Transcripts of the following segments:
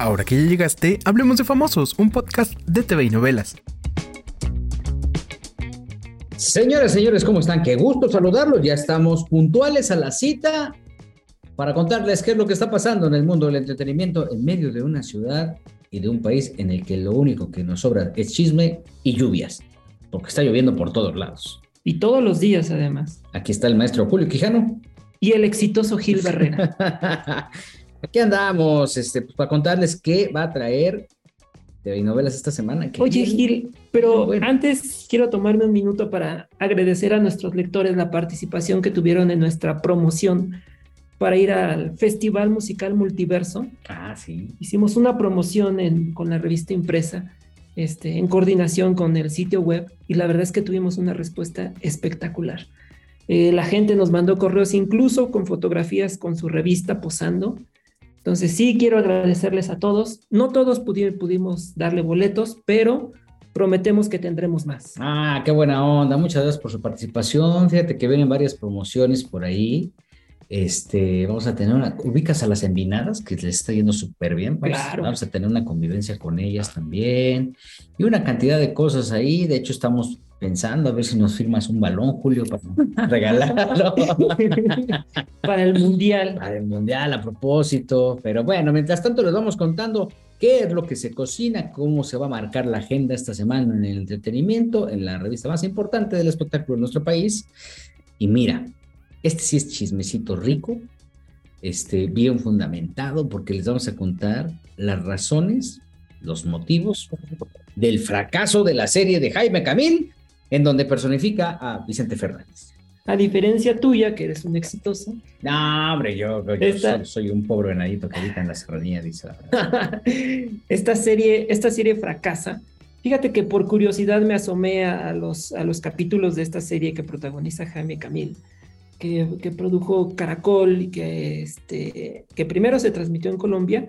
Ahora que ya llegaste, hablemos de Famosos, un podcast de TV y novelas. Señoras, señores, ¿cómo están? Qué gusto saludarlos. Ya estamos puntuales a la cita para contarles qué es lo que está pasando en el mundo del entretenimiento en medio de una ciudad y de un país en el que lo único que nos sobra es chisme y lluvias, porque está lloviendo por todos lados. Y todos los días, además. Aquí está el maestro Julio Quijano. Y el exitoso Gil Barrera. Aquí andamos este, pues, para contarles qué va a traer TV novelas esta semana. Oye, Gil, pero antes quiero tomarme un minuto para agradecer a nuestros lectores la participación que tuvieron en nuestra promoción para ir al Festival Musical Multiverso. Ah, sí. Hicimos una promoción con la revista impresa, este, en coordinación con el sitio web, y la verdad es que tuvimos una respuesta espectacular. Eh, la gente nos mandó correos incluso con fotografías con su revista posando. Entonces sí quiero agradecerles a todos. No todos pudimos darle boletos, pero prometemos que tendremos más. Ah, qué buena onda. Muchas gracias por su participación. Fíjate que vienen varias promociones por ahí. Este, vamos a tener una, ubicas a las envinadas, que les está yendo súper bien. claro. Vamos a tener una convivencia con ellas también. Y una cantidad de cosas ahí. De hecho, estamos pensando a ver si nos firmas un balón, Julio, para regalarlo. para el mundial. Para el mundial, a propósito. Pero bueno, mientras tanto les vamos contando qué es lo que se cocina, cómo se va a marcar la agenda esta semana en el entretenimiento, en la revista más importante del espectáculo en nuestro país. Y mira, este sí es chismecito rico, este, bien fundamentado, porque les vamos a contar las razones, los motivos del fracaso de la serie de Jaime Camil, en donde personifica a Vicente Fernández. A diferencia tuya, que eres un exitoso. No, hombre, yo, soy, un pobre venadito que habita en la serranía, dice esta, serie, esta serie fracasa. Fíjate que por curiosidad me asomé a los, a los capítulos de esta serie que protagoniza Jaime Camil que, produjo Caracol y que, este, que primero se transmitió en Colombia.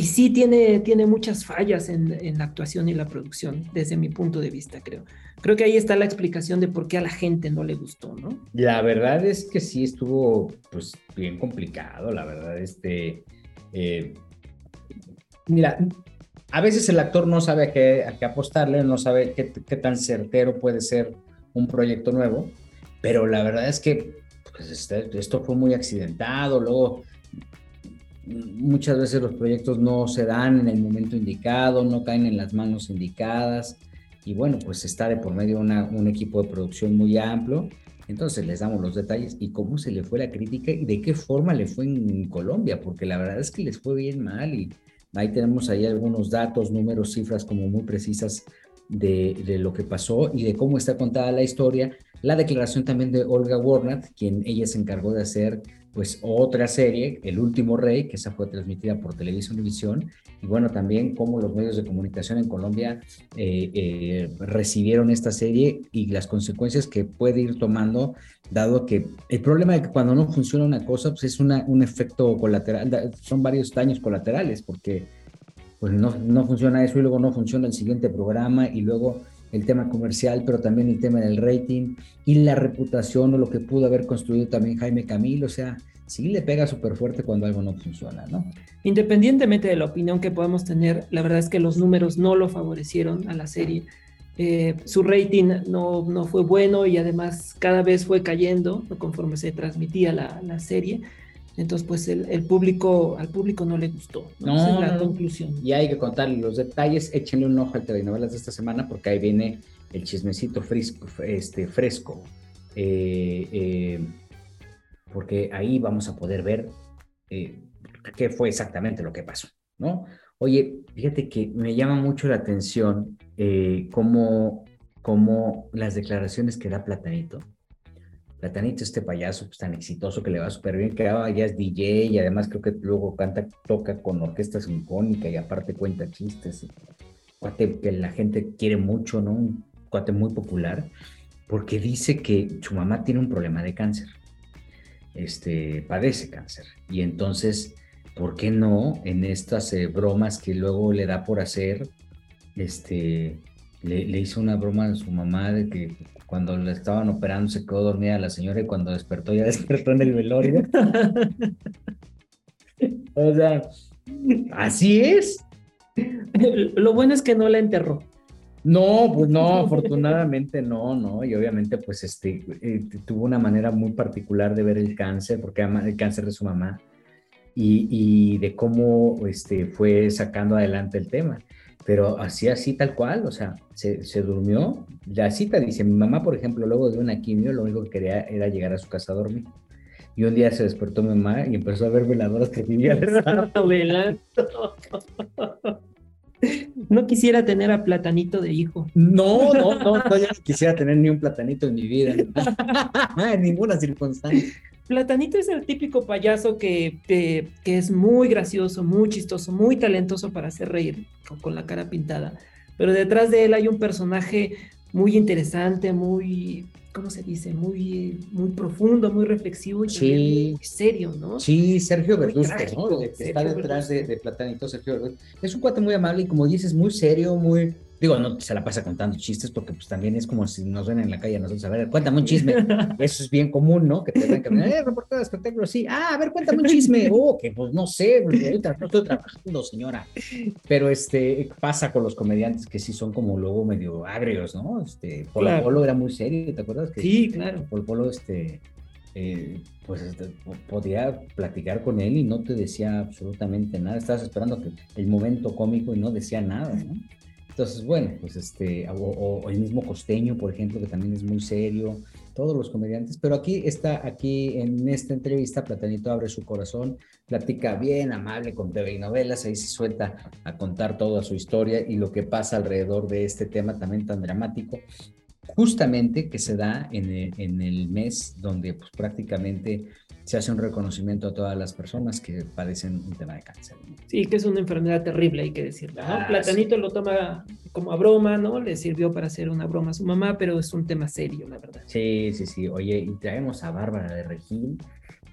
Y sí tiene, tiene muchas fallas en, la actuación y la producción, desde mi punto de vista, creo. Creo que ahí está la explicación de por qué a la gente no le gustó, ¿no? La verdad es que sí estuvo, pues, bien complicado, la verdad, este... Eh, mira, a veces el actor no sabe a qué, a qué apostarle, no sabe qué, qué tan certero puede ser un proyecto nuevo, pero la verdad es que pues este, esto fue muy accidentado, luego muchas veces los proyectos no se dan en el momento indicado, no caen en las manos indicadas. Y bueno, pues está de por medio una, un equipo de producción muy amplio. Entonces les damos los detalles y cómo se le fue la crítica y de qué forma le fue en Colombia, porque la verdad es que les fue bien mal. Y ahí tenemos ahí algunos datos, números, cifras como muy precisas de, de lo que pasó y de cómo está contada la historia. La declaración también de Olga Warnat, quien ella se encargó de hacer pues otra serie, El último rey, que esa fue transmitida por Televisión Univisión, y bueno, también cómo los medios de comunicación en Colombia eh, eh, recibieron esta serie y las consecuencias que puede ir tomando, dado que el problema de que cuando no funciona una cosa, pues es un efecto colateral, son varios daños colaterales, porque pues no, no funciona eso y luego no funciona el siguiente programa y luego el tema comercial, pero también el tema del rating y la reputación o lo que pudo haber construido también Jaime Camil, o sea, sí le pega súper fuerte cuando algo no funciona, ¿no? Independientemente de la opinión que podamos tener, la verdad es que los números no lo favorecieron a la serie. Eh, su rating no, no, fue bueno y además cada vez fue cayendo conforme se transmitía la, la serie. Entonces, pues el, público, al público no le gustó. No, es la conclusión. Y hay que contarle los detalles. Échenle un ojo al telenovelas de esta semana porque ahí viene el chismecito fresco. Este, fresco. Eh, eh, porque ahí vamos a poder ver eh, qué fue exactamente lo que pasó, ¿no? Oye, fíjate que me llama mucho la atención cómo, cómo las declaraciones que da Platanito Platanito, este payaso pues, tan exitoso que le va súper bien, que ahora ya es DJ y además creo que luego canta, toca con orquesta sinfónica y aparte cuenta chistes. Cuate que la gente quiere mucho, ¿no? Un cuate muy popular, porque dice que su mamá tiene un problema de cáncer. Este, padece cáncer. Y entonces, ¿por qué no en estas eh, bromas que luego le da por hacer? Este, le, le hizo una broma a su mamá de que cuando le estaban operando se quedó dormida la señora y cuando despertó ya despertó en el velorio. o sea, Así es. Lo bueno es que no la enterró. No, pues no, afortunadamente no, no, y obviamente pues este, eh, tuvo una manera muy particular de ver el cáncer, porque ama el cáncer de su mamá, y, y, de cómo este, fue sacando adelante el tema. Pero así, así tal cual, o sea, se, se, durmió. La cita dice, mi mamá, por ejemplo, luego de una quimio, lo único que quería era llegar a su casa a dormir. Y un día se despertó mi mamá y empezó a ver veladoras que vivía velando. No quisiera tener a Platanito de hijo. No, no, no, no, ya no quisiera tener ni un Platanito en mi vida. en ninguna circunstancia. Platanito es el típico payaso que, que, que, es muy gracioso, muy chistoso, muy talentoso para hacer reír con, con la cara pintada. Pero detrás de él hay un personaje muy interesante, muy, ¿cómo se dice? Muy, muy profundo, muy reflexivo y sí. muy serio, ¿no? Sí, Sergio Verduzco, ¿no? Que está detrás de, de, Platanito, Sergio Verduzco. Es un cuate muy amable y como dices, muy serio, muy... Digo, no se la pasa contando chistes porque pues también es como si nos ven en la calle a nosotros, a ver, cuéntame un chisme. Eso es bien común, ¿no? Que te ven caminar, eh, reportero de espectáculos, sí. Ah, a ver, cuéntame un chisme. Oh, que pues no sé, ahorita no estoy trabajando, señora. Pero este, pasa con los comediantes que sí son como luego medio agrios, ¿no? Este, Polo claro. Polo era muy serio, ¿te acuerdas? Que sí, claro. Polo Polo, este, eh, pues este, podía platicar con él y no te decía absolutamente nada. Estabas esperando que el momento cómico y no decía nada, ¿no? Entonces, bueno, pues este, o, el mismo costeño, por ejemplo, que también es muy serio, todos los comediantes, pero aquí está, aquí en esta entrevista, Platanito abre su corazón, platica bien, amable con TV y novelas, ahí se suelta a contar toda su historia y lo que pasa alrededor de este tema también tan dramático, justamente que se da en el, en el mes donde pues, prácticamente se hace un reconocimiento a todas las personas que padecen un tema de cáncer. Sí, que es una enfermedad terrible, hay que decirlo. ¿no? Ah, Platanito sí. lo toma como a broma, ¿no? Le sirvió para hacer una broma a su mamá, pero es un tema serio, la verdad. Sí, sí, sí. Oye, y traemos a Bárbara de Regil,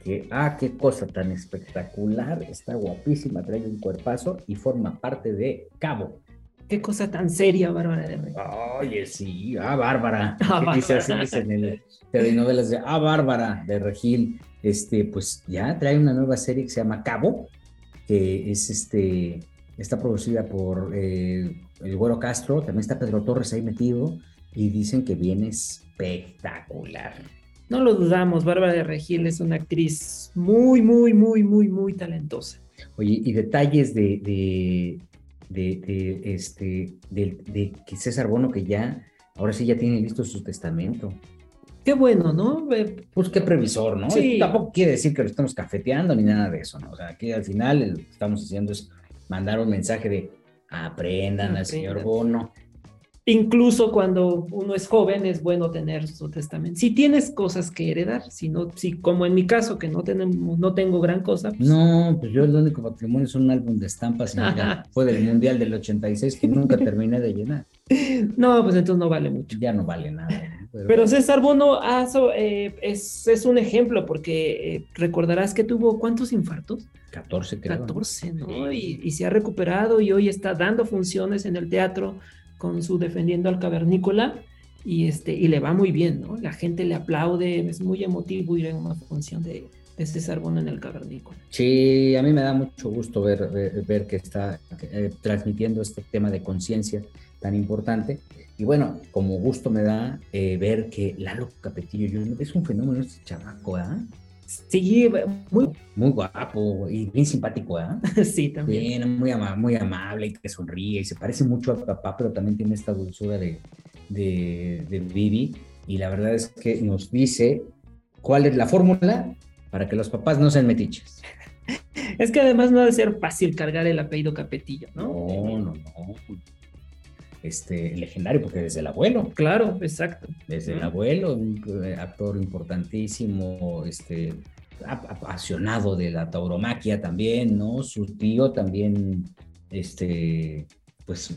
que, ah, qué cosa tan espectacular, está guapísima, trae un cuerpazo y forma parte de Cabo. Qué cosa tan seria, Bárbara de Regil. Oye, sí, ah, Bárbara. Ah, dice así dice en el telenovelas de Ah, Bárbara de Regil. Este, pues ya trae una nueva serie que se llama Cabo, que es este, está producida por eh, el Güero Castro, también está Pedro Torres ahí metido, y dicen que viene espectacular. No lo dudamos, Bárbara de Regil es una actriz muy, muy, muy, muy, muy talentosa. Oye, y detalles de, de, de, de este, de, de que César Bono, que ya, ahora sí ya tiene listo su testamento. Qué bueno, ¿no? Pues qué previsor, ¿no? Sí. Tampoco quiere decir que lo estamos cafeteando ni nada de eso, ¿no? O sea, aquí al final lo que estamos haciendo es mandar un mensaje de aprendan al señor Bono. Incluso cuando uno es joven es bueno tener su testamento. Si tienes cosas que heredar, si no, si como en mi caso que no tenemos, no tengo gran cosa. Pues... No, pues yo el único patrimonio es un álbum de estampas y ya fue del mundial del 86 que nunca terminé de llenar. No, pues entonces no vale mucho. Ya no vale nada. Pero, Pero César Bono ah, so, eh, es, es, un ejemplo porque eh, recordarás que tuvo cuántos infartos. 14 creo. 14, ¿no? Y, y, se ha recuperado y hoy está dando funciones en el teatro con su Defendiendo al Cavernícola y, este, y le va muy bien, ¿no? La gente le aplaude, es muy emotivo ir a una función de, de César Bono en el Cavernícola. Sí, a mí me da mucho gusto ver, ver, ver que está eh, transmitiendo este tema de conciencia tan importante. Y bueno, como gusto me da eh, ver que Lalo Capetillo es un fenómeno este chamaco, ¿ah? ¿eh? Sí, muy, muy guapo y bien simpático, ¿eh? Sí, también. Bien, muy, ama muy amable y que sonríe y se parece mucho a papá, pero también tiene esta dulzura de, de, de Vivi. Y la verdad es que nos dice cuál es la fórmula para que los papás no sean metiches. Es que además no ha de ser fácil cargar el apellido Capetillo, ¿no? No, no, no este, legendario, porque desde el abuelo. Claro, exacto. Desde el abuelo, un actor importantísimo, este, apasionado de la tauromaquia también, ¿no? Su tío también, este, pues,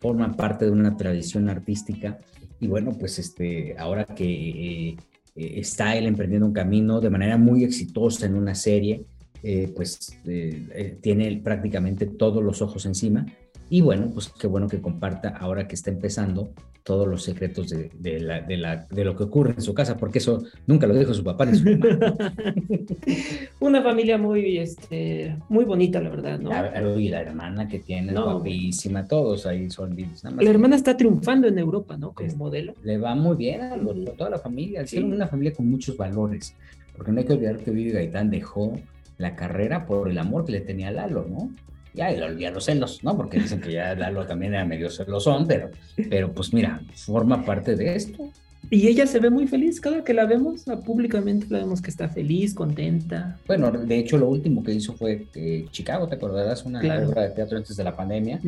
forma parte de una tradición artística. Y bueno, pues, este, ahora que eh, está él emprendiendo un camino de manera muy exitosa en una serie, eh, pues, eh, tiene prácticamente todos los ojos encima Y bueno, pues qué bueno que comparta ahora que está empezando todos los secretos de, de, la, de, la, de, lo que ocurre en su casa, porque eso nunca lo dijo su papá ni su mamá. Una familia muy, este, muy bonita, la verdad, ¿no? y la hermana que tiene, no, guapísima, todos ahí son nada La hermana está triunfando en Europa, ¿no? Como modelo. Le va muy bien a, toda la familia, sí. una familia con muchos valores, porque no hay que olvidar que Vivi Gaitán dejó la carrera por el amor que le tenía a Lalo, ¿no? Ya, y los celos, ¿no? Porque dicen que ya Lalo también era medio celosón, pero, pero pues mira, forma parte de esto. Y ella se ve muy feliz cada que la vemos, públicamente la vemos que está feliz, contenta. Bueno, de hecho lo último que hizo fue eh, Chicago, ¿te acordarás? Una obra de teatro antes de la pandemia,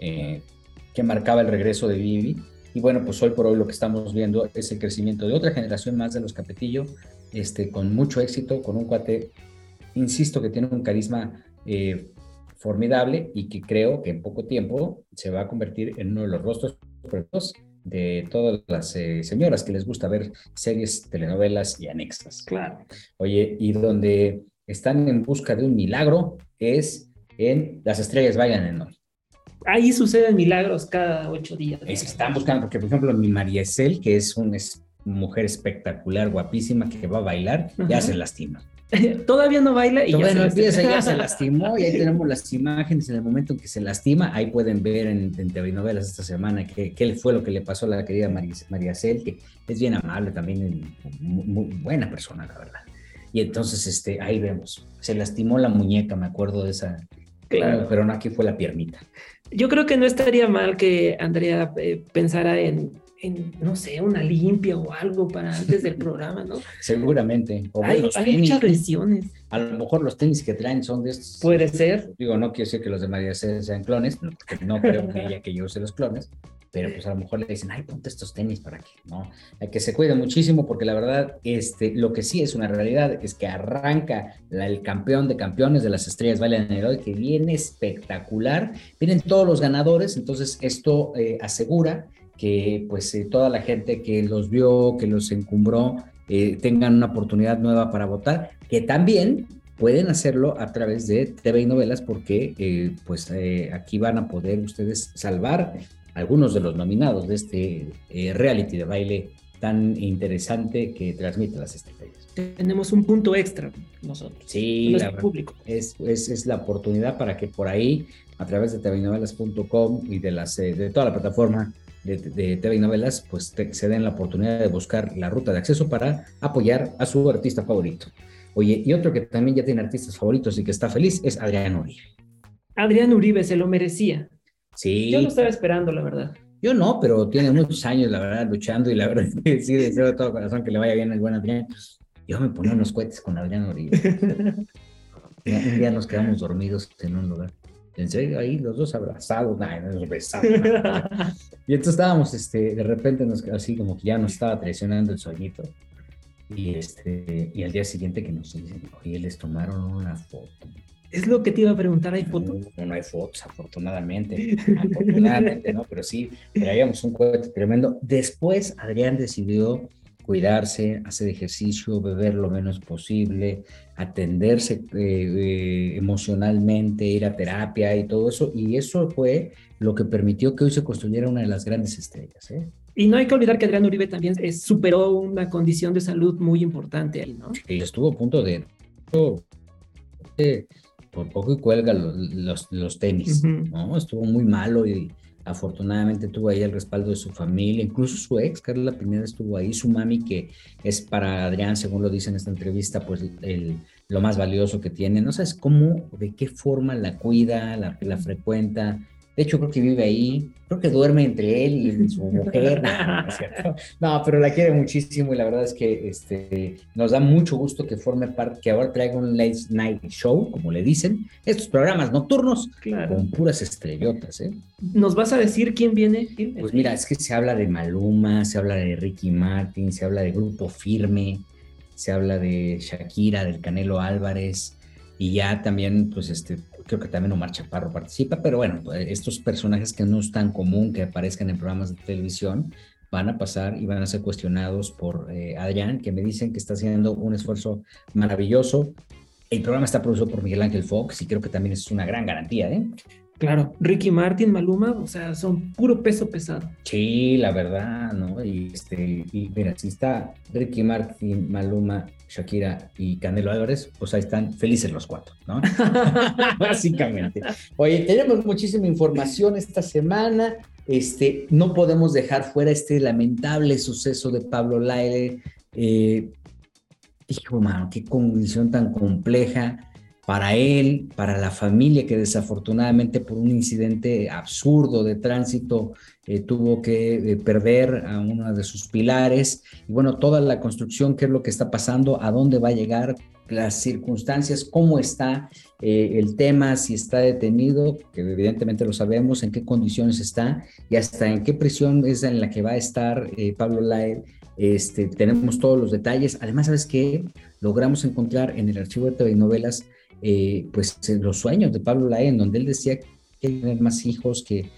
eh, que marcaba el regreso de Vivi. Y bueno, pues hoy por hoy lo que estamos viendo es el crecimiento de otra generación más de los Capetillo, este, con mucho éxito, con un cuate, insisto, que tiene un carisma eh, formidable y que creo que en poco tiempo se va a convertir en uno de los rostros de todas las eh, señoras que les gusta ver series, telenovelas y anexas. Claro. Oye, y donde están en busca de un milagro es en Las Estrellas Vayan en Hoy. Ahí suceden milagros cada ocho días. Es están buscando, porque por ejemplo mi María Esel, que es una mujer espectacular, guapísima, que va a bailar, ya se lastima. Todavía no baila y ya, se empieza, ya se lastimó y ahí tenemos las imágenes en el momento en que se lastima. Ahí pueden ver en, en TV novelas esta semana qué, qué, fue lo que le pasó a la querida María, María Cel, que es bien amable también, muy, buena persona, la verdad. Y entonces este, ahí vemos, se lastimó la muñeca, me acuerdo de esa. Claro. Pero no, aquí fue la piernita. Yo creo que no estaría mal que Andrea eh, pensara en en, no sé, una limpia o algo para antes del programa, ¿no? Seguramente. hay, muchas lesiones. A lo mejor los tenis que traen son de estos. Puede ser. Digo, no quiero decir que los de María sean clones, porque no creo que ella que yo use los clones, pero pues a lo mejor le dicen, ay, ponte estos tenis para que, ¿no? Hay que se cuide muchísimo porque la verdad, este, lo que sí es una realidad es que arranca el campeón de campeones de las estrellas Valen Heroy, que viene espectacular, vienen todos los ganadores, entonces esto eh, asegura que pues eh, toda la gente que los vio, que los encumbró, eh, tengan una oportunidad nueva para votar, que también pueden hacerlo a través de TV y novelas porque eh, pues aquí van a poder ustedes salvar algunos de los nominados de este reality de baile tan interesante que transmite las estrellas. Tenemos un punto extra nosotros. Sí, la, público. Es, es, es, la oportunidad para que por ahí, a través de tvnovelas.com y de, las, de toda la plataforma de, TV y novelas, pues se den la oportunidad de buscar la ruta de acceso para apoyar a su artista favorito. Oye, y otro que también ya tiene artistas favoritos y que está feliz es Adrián Uribe. Adrián Uribe se lo merecía. Sí. Yo lo estaba esperando, la verdad. Yo no, pero tiene muchos años, la verdad, luchando y la verdad sí deseo de todo corazón que le vaya bien el buen Adrián. Yo me ponía unos cohetes con Adrián Uribe. un día nos quedamos dormidos en un lugar en serio, ahí los dos abrazados, nada, nos besamos. y entonces estábamos, este, de repente, nos, así como que ya nos estaba traicionando el sueñito. Y, este, y al día siguiente que nos dicen, oye, les tomaron una foto. Es lo que te iba a preguntar, ¿hay fotos? No, no, hay fotos, afortunadamente. afortunadamente, no, pero sí, traíamos un cohete tremendo. Después Adrián decidió cuidarse, hacer ejercicio, beber lo menos posible, atenderse eh, eh, emocionalmente, ir a terapia y todo eso. Y eso fue lo que permitió que hoy se construyera una de las grandes estrellas. ¿eh? Y no hay que olvidar que Adrián Uribe también superó una condición de salud muy importante ahí, ¿no? Y estuvo a punto de... por poco y cuelga los, los, tenis, ¿no? Estuvo muy malo y Afortunadamente tuvo ahí el respaldo de su familia, incluso su ex, Carla Pineda, estuvo ahí, su mami, que es para Adrián, según lo dice en esta entrevista, pues el, lo más valioso que tiene. No sabes cómo, de qué forma la cuida, la, la frecuenta, de hecho, creo que vive ahí, creo que duerme entre él y su mujer. No, pero la quiere muchísimo y la verdad es que este, nos da mucho gusto que forme parte, que ahora traiga un late night show, como le dicen, estos programas nocturnos con puras estrellotas. ¿eh? ¿Nos vas a decir quién viene? Pues mira, es que se habla de Maluma, se habla de Ricky Martin, se habla de Grupo Firme, se habla de Shakira, del Canelo Álvarez y ya también, pues este, creo que también Omar Chaparro participa, pero bueno, pues, estos personajes que no es tan común que aparezcan en programas de televisión van a pasar y van a ser cuestionados por eh, Adrián, que me dicen que está haciendo un esfuerzo maravilloso. El programa está producido por Miguel Ángel Fox y creo que también es una gran garantía, ¿eh? Claro, Ricky Martin, Maluma, o sea, son puro peso pesado. Sí, la verdad, ¿no? Y, este, y mira, si está Ricky Martin, Maluma, Shakira y Canelo Álvarez, pues ahí están felices los cuatro, ¿no? Básicamente. Oye, tenemos muchísima información esta semana. Este, no podemos dejar fuera este lamentable suceso de Pablo Laile. Eh, hijo, mano, qué condición tan compleja para él, para la familia que desafortunadamente por un incidente absurdo de tránsito eh, tuvo que eh, perder a uno de sus pilares. Y bueno, toda la construcción, qué es lo que está pasando, a dónde va a llegar, las circunstancias, cómo está eh, el tema, si está detenido, que evidentemente lo sabemos, en qué condiciones está y hasta en qué prisión es en la que va a estar Pablo Lael. Este, tenemos todos los detalles. Además, ¿sabes qué? Logramos encontrar en el archivo de TV novelas eh, pues los sueños de Pablo Lae, en donde él decía que tener más hijos, que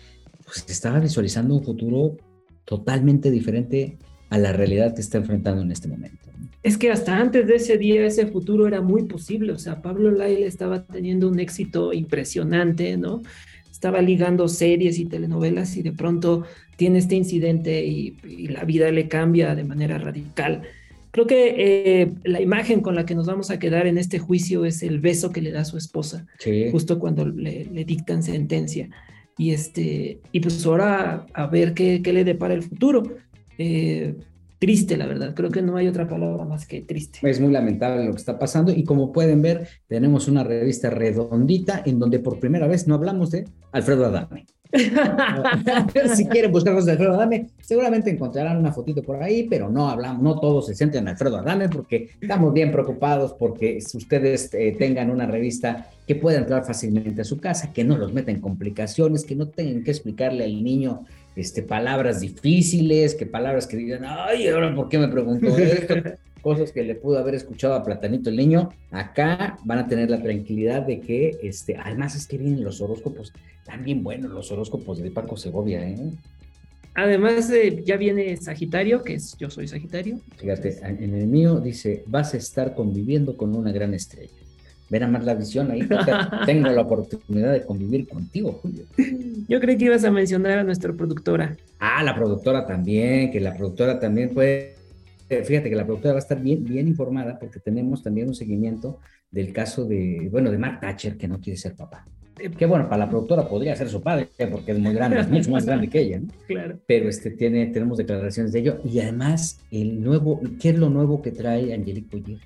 pues, estaba visualizando un futuro totalmente diferente a la realidad que está enfrentando en este momento. Es que hasta antes de ese día ese futuro era muy posible, o sea, Pablo Lael estaba teniendo un éxito impresionante, ¿no? Estaba ligando series y telenovelas y de pronto tiene este incidente y la vida le cambia de manera radical. Creo que eh, la imagen con la que nos vamos a quedar en este juicio es el beso que le da su esposa, justo cuando le, dictan sentencia. Y, este, y pues ahora a ver qué, qué le depara el futuro. Eh, triste, la verdad. Creo que no hay otra palabra más que triste. Es muy lamentable lo que está pasando y como pueden ver, tenemos una revista redondita en donde por primera vez no hablamos de Alfredo Adame. si quieren buscar cosas de Alfredo Adame, seguramente encontrarán una fotito por ahí, pero no hablamos, no todos se sienten Alfredo Adame porque estamos bien preocupados porque ustedes eh, tengan una revista que pueda entrar fácilmente a su casa, que no los meta en complicaciones, que no tengan que explicarle al niño este, palabras difíciles, que palabras que digan, ay, ahora por qué me preguntó esto, cosas que le pudo haber escuchado a Platanito el niño, acá van a tener la tranquilidad de que, este, además es que vienen los horóscopos, también buenos los horóscopos de Paco Segovia, ¿eh? Además, eh, ya viene Sagitario, que es yo soy Sagitario. Fíjate, en el mío dice, vas a estar conviviendo con una gran estrella. Ven a más la visión ahí. Tengo la oportunidad de convivir contigo, Julio. Yo creí que ibas a mencionar a nuestra productora. Ah, la productora también, que la productora también puede. Fíjate que la productora va a estar bien, bien informada porque tenemos también un seguimiento del caso de, bueno, de Mark Thatcher, que no quiere ser papá. Que bueno, para la productora podría ser su padre, porque es muy grande, es mucho más grande que ella, ¿no? Claro. Pero este, tiene, tenemos declaraciones de ello. Y además, el nuevo, ¿qué es lo nuevo que trae Angelique Boyer?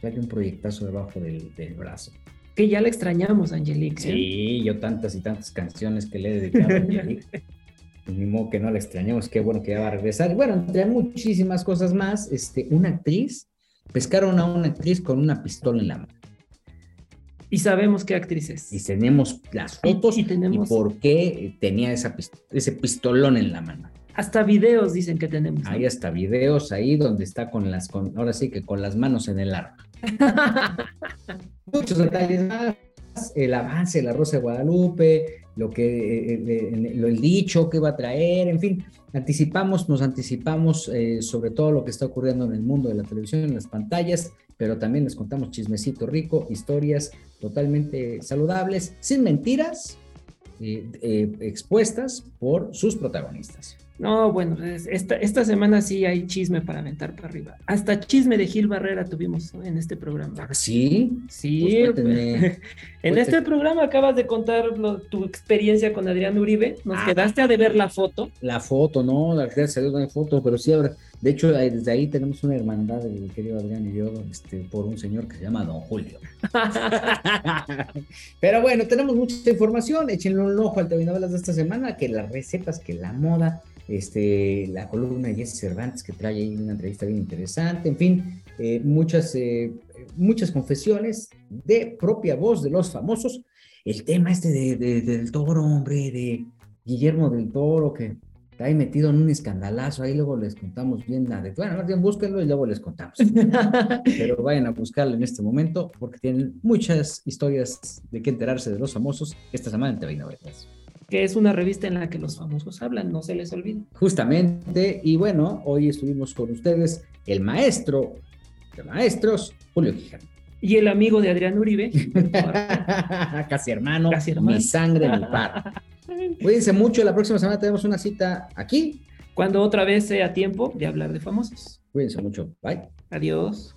Trae un proyectazo debajo del, del brazo. Que ya la extrañamos, Angelique. Sí, yo tantas y tantas canciones que le he dedicado a Angelique. ni modo que no la extrañemos, qué bueno que ya va a regresar. Bueno, entre muchísimas cosas más, este, una actriz, pescaron a una actriz con una pistola en la mano. Y sabemos qué actriz es. Y tenemos las fotos y, tenemos... por qué tenía esa ese pistolón en la mano. Hasta videos dicen que tenemos. Hay hasta videos ahí donde está con las, con, ahora sí que con las manos en el arma. Muchos detalles más, el avance de la Rosa de Guadalupe, lo que, el, eh, eh, el, dicho que va a traer, en fin, anticipamos, nos anticipamos eh, sobre todo lo que está ocurriendo en el mundo de la televisión, en las pantallas, pero también les contamos chismecito rico, historias totalmente saludables, sin mentiras, expuestas por sus protagonistas. No, bueno, esta, esta semana sí hay chisme para aventar para arriba. Hasta chisme de Gil Barrera tuvimos en este programa. ¿Ah, ¿Sí? Sí. Pues en este programa acabas de contar tu experiencia con Adrián Uribe. Nos ah. quedaste a de ver la foto. La foto, no, la verdad se una foto, pero sí, ahora, de hecho, desde ahí tenemos una hermandad, el querido Adrián y yo, este, por un señor que se llama Don Julio. pero bueno, tenemos mucha información. Échenle un ojo al TV Novelas de esta semana, que las recetas, que la moda este, la columna de Jesse Cervantes que trae ahí una entrevista bien interesante, en fin, eh, muchas, eh, muchas confesiones de propia voz de los famosos. El tema este de, del toro, hombre, de Guillermo del Toro, que está ahí metido en un escandalazo, ahí luego les contamos bien la de, bueno, bien, búsquenlo y luego les contamos. Pero vayan a buscarlo en este momento porque tienen muchas historias de qué enterarse de los famosos esta semana en TV Novelas que es una revista en la que los famosos hablan, no se les olvide. Justamente, y bueno, hoy estuvimos con ustedes el maestro de maestros, Julio Quijano. y el amigo de Adrián Uribe. Casi hermano, Casi hermano. mi sangre, mi par. Cuídense mucho, la próxima semana tenemos una cita aquí. Cuando otra vez sea tiempo de hablar de famosos. Cuídense mucho, bye. Adiós.